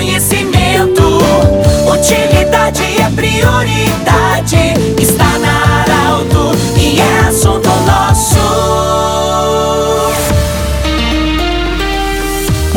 conhecimento.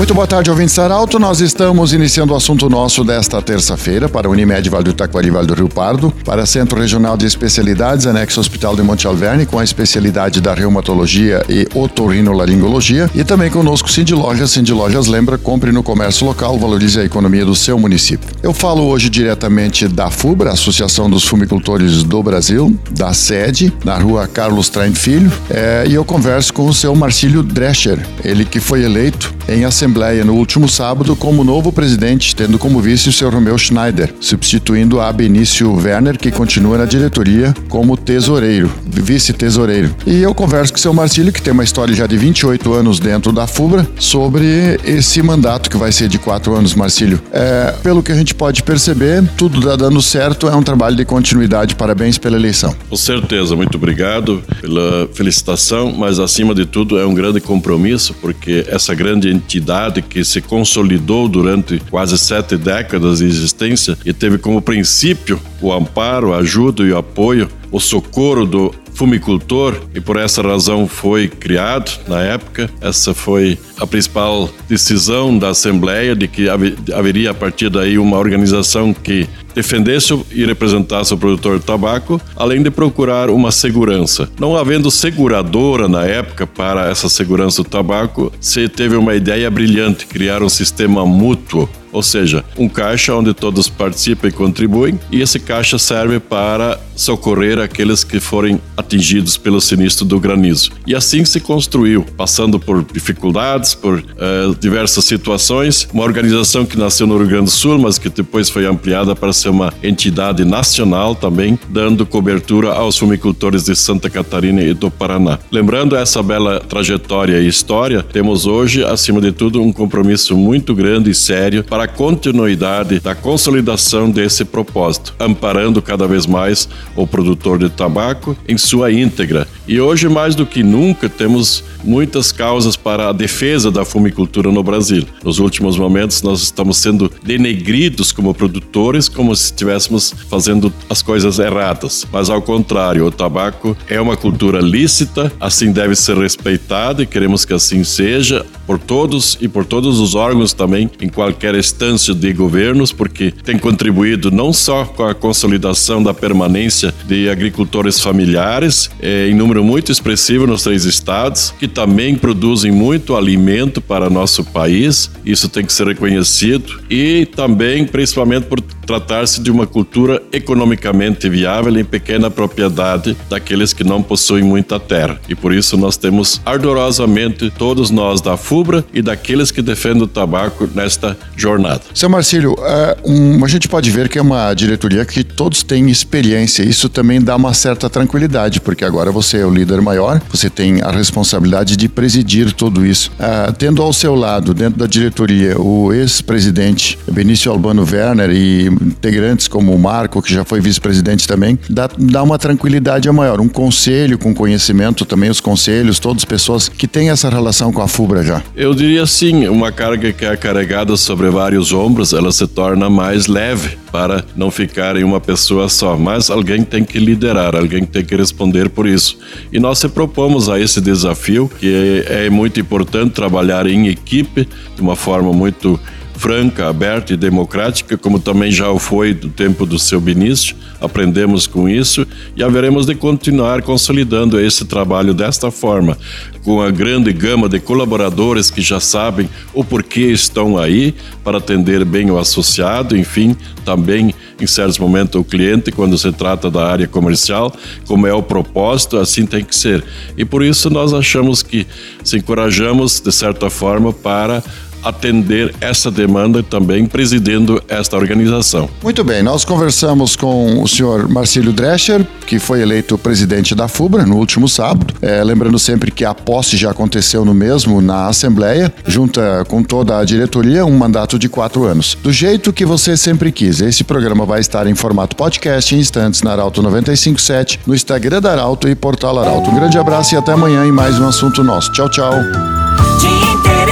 Muito boa tarde, ouvintes Arauto. Nós estamos iniciando o assunto nosso desta terça-feira para Unimed Vale do Itaquari Vale do Rio Pardo, para Centro Regional de Especialidades, anexo Hospital de Monte Alverne, com a especialidade da reumatologia e otorrinolaringologia, e também conosco Cindy Lojas. Cindy Lojas lembra, compre no comércio local, valorize a economia do seu município. Eu falo hoje diretamente da FUBRA, Associação dos Fumicultores do Brasil, da sede, na rua Carlos Traem Filho, é, e eu converso com o seu Marcílio Drescher, ele que foi eleito em Assembleia no último sábado como novo presidente, tendo como vice o seu Romeu Schneider, substituindo a Benício Werner, que continua na diretoria como tesoureiro, vice-tesoureiro. E eu converso com o seu Marcílio, que tem uma história já de 28 anos dentro da FUBRA, sobre esse mandato que vai ser de quatro anos, Marcílio. É, pelo que a gente pode perceber, tudo está dando certo, é um trabalho de continuidade. Parabéns pela eleição. Com certeza, muito obrigado pela felicitação, mas acima de tudo é um grande compromisso, porque essa grande entidade que se consolidou durante quase sete décadas de existência e teve como princípio o amparo, a ajuda e o apoio, o socorro do fumicultor e por essa razão foi criado na época. Essa foi a principal decisão da Assembleia de que haveria a partir daí uma organização que defendesse e representasse o produtor de tabaco, além de procurar uma segurança. Não havendo seguradora na época para essa segurança do tabaco, se teve uma ideia brilhante, criar um sistema mútuo ou seja, um caixa onde todos participam e contribuem, e esse caixa serve para socorrer aqueles que forem atingidos pelo sinistro do granizo. E assim se construiu, passando por dificuldades, por uh, diversas situações, uma organização que nasceu no Rio Grande do Sul, mas que depois foi ampliada para ser uma entidade nacional também, dando cobertura aos fumicultores de Santa Catarina e do Paraná. Lembrando essa bela trajetória e história, temos hoje, acima de tudo, um compromisso muito grande e sério para a continuidade da consolidação desse propósito, amparando cada vez mais o produtor de tabaco em sua íntegra. E hoje, mais do que nunca, temos muitas causas para a defesa da fumicultura no Brasil. Nos últimos momentos, nós estamos sendo denegridos como produtores, como se estivéssemos fazendo as coisas erradas. Mas, ao contrário, o tabaco é uma cultura lícita, assim deve ser respeitado e queremos que assim seja por todos e por todos os órgãos também, em qualquer instância de governos, porque tem contribuído não só com a consolidação da permanência de agricultores familiares, é, em número muito expressivo nos três estados, que também produzem muito alimento para nosso país, isso tem que ser reconhecido, e também, principalmente por tratar-se de uma cultura economicamente viável em pequena propriedade daqueles que não possuem muita terra. E por isso nós temos ardorosamente todos nós da FUBRA e daqueles que defendem o tabaco nesta jornada. Seu Marcílio, é, um, a gente pode ver que é uma diretoria que todos têm experiência. Isso também dá uma certa tranquilidade, porque agora você é o líder maior, você tem a responsabilidade de presidir tudo isso. É, tendo ao seu lado, dentro da diretoria, o ex-presidente Benício Albano Werner e integrantes como o Marco, que já foi vice-presidente também, dá, dá uma tranquilidade maior. Um conselho com conhecimento também, os conselhos, todas pessoas que têm essa relação com a FUBRA já. Eu diria sim, uma carga que é carregada sobre vários ombros, ela se torna mais leve para não ficar em uma pessoa só. Mas alguém tem que liderar, alguém tem que responder por isso. E nós se propomos a esse desafio, que é, é muito importante trabalhar em equipe de uma forma muito franca, aberta e democrática, como também já foi do tempo do seu ministro. Aprendemos com isso e haveremos de continuar consolidando esse trabalho desta forma, com a grande gama de colaboradores que já sabem o porquê estão aí para atender bem o associado, enfim, também em certos momentos o cliente quando se trata da área comercial, como é o propósito, assim tem que ser. E por isso nós achamos que se encorajamos de certa forma para atender essa demanda também presidindo esta organização. Muito bem, nós conversamos com o senhor Marcílio Drescher, que foi eleito presidente da FUBRA no último sábado. É, lembrando sempre que a posse já aconteceu no mesmo, na Assembleia, junta com toda a diretoria, um mandato de quatro anos. Do jeito que você sempre quis. Esse programa vai estar em formato podcast em instantes na Arauto 957, no Instagram da Arauto e Portal Arauto. Um grande abraço e até amanhã em mais um assunto nosso. Tchau, tchau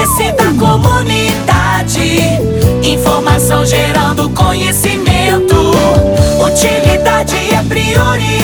crescer da comunidade. Informação gerando conhecimento. Utilidade é prioridade.